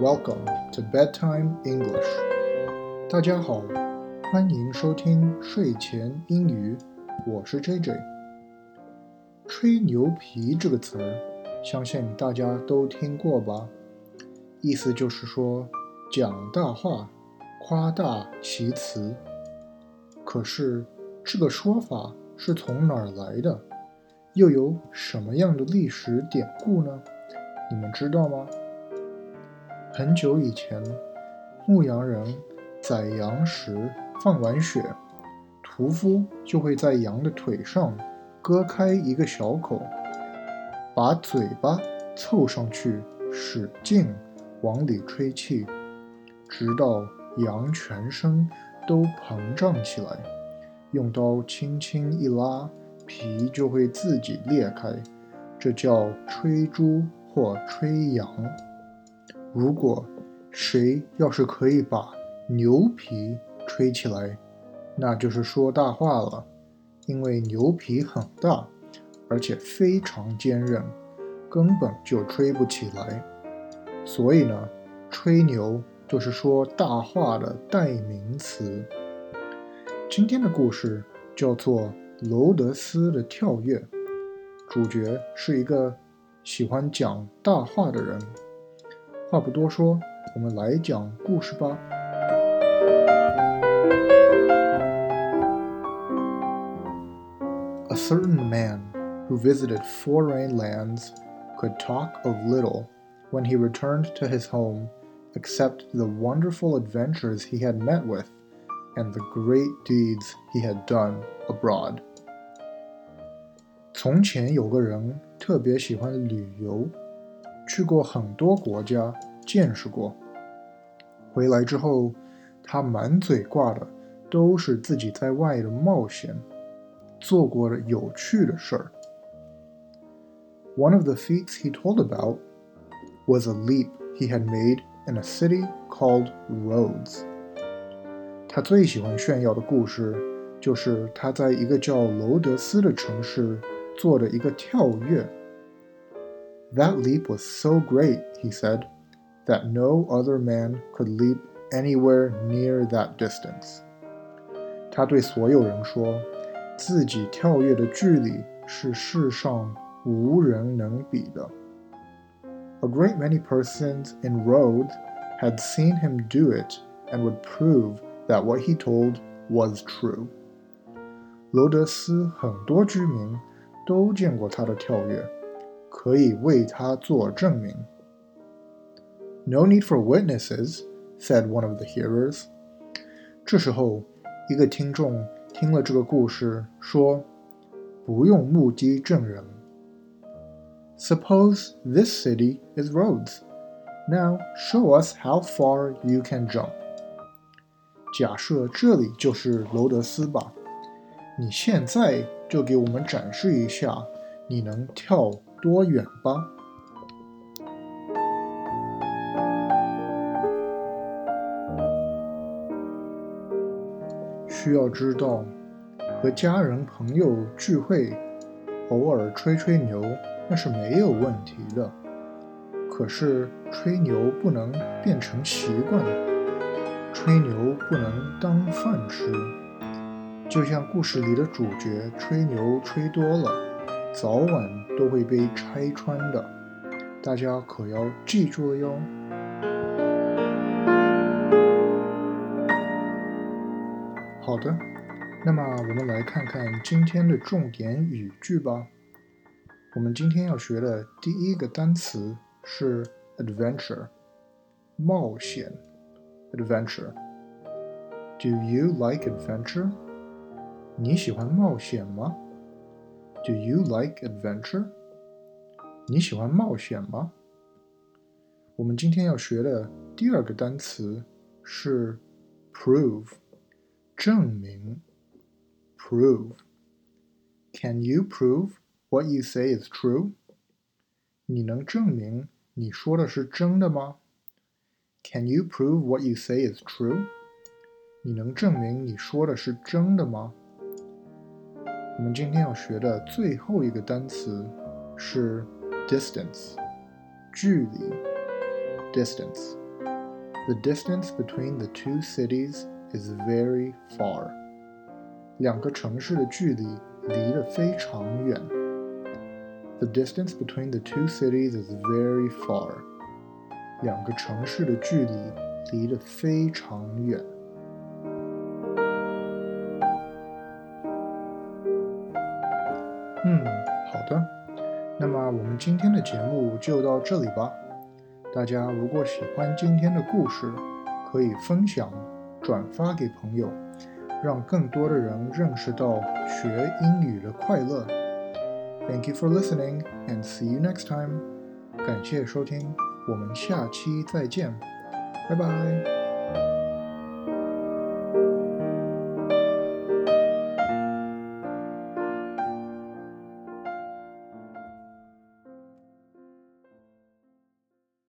Welcome to Bedtime English。大家好，欢迎收听睡前英语。我是 JJ。吹牛皮这个词儿，相信大家都听过吧？意思就是说讲大话、夸大其词。可是这个说法是从哪儿来的？又有什么样的历史典故呢？你们知道吗？很久以前，牧羊人宰羊时放完血，屠夫就会在羊的腿上割开一个小口，把嘴巴凑上去，使劲往里吹气，直到羊全身都膨胀起来，用刀轻轻一拉，皮就会自己裂开，这叫吹猪或吹羊。如果谁要是可以把牛皮吹起来，那就是说大话了，因为牛皮很大，而且非常坚韧，根本就吹不起来。所以呢，吹牛就是说大话的代名词。今天的故事叫做《罗德斯的跳跃》，主角是一个喜欢讲大话的人。话不多说，我们来讲故事吧。A certain man who visited foreign lands could talk of little when he returned to his home except the wonderful adventures he had met with and the great deeds he had done abroad. 从前有个人特别喜欢旅游。 去过很多国家，见识过。回来之后，他满嘴挂的都是自己在外的冒险，做过的有趣的事儿。One of the feats he told about was a leap he had made in a city called Rhodes。他最喜欢炫耀的故事，就是他在一个叫罗德斯的城市做的一个跳跃。That leap was so great, he said, that no other man could leap anywhere near that distance. 他对所有人说，自己跳跃的距离是世上无人能比的。A great many persons in Rhodes had seen him do it and would prove that what he told was true. 罗德斯很多居民都见过他的跳跃。 可以为他做证明。No need for witnesses," said one of the hearers. 这时候，一个听众听了这个故事，说：“不用目击证人。” Suppose this city is Rhodes. Now show us how far you can jump. 假设这里就是罗德斯吧，你现在就给我们展示一下你能跳 多远吧？需要知道，和家人朋友聚会，偶尔吹吹牛那是没有问题的。可是吹牛不能变成习惯，吹牛不能当饭吃。就像故事里的主角吹牛吹多了。早晚都会被拆穿的，大家可要记住了哟。好的，那么我们来看看今天的重点语句吧。我们今天要学的第一个单词是 adventure，冒险。adventure。Do you like adventure？你喜欢冒险吗 ？Do you like adventure？你喜欢冒险吗？我们今天要学的第二个单词是 prove，证明。prove。Can you prove what you say is true？你能证明你说的是真的吗？Can you prove what you say is true？你能证明你说的是真的吗？ 我们今天要学的最后一个单词是 distance，距离。distance。 The distance between the two cities is very far. 两个城市的距离离得非常远。The distance between the two cities is very far. 两个城市的距离离得非常远。 好的。那么我们今天的节目就到这里吧。大家如果喜欢今天的故事，可以分享、转发给朋友，让更多的人认识到学英语的快乐。Thank you for listening and see you next time。感谢收听，我们下期再见，拜拜。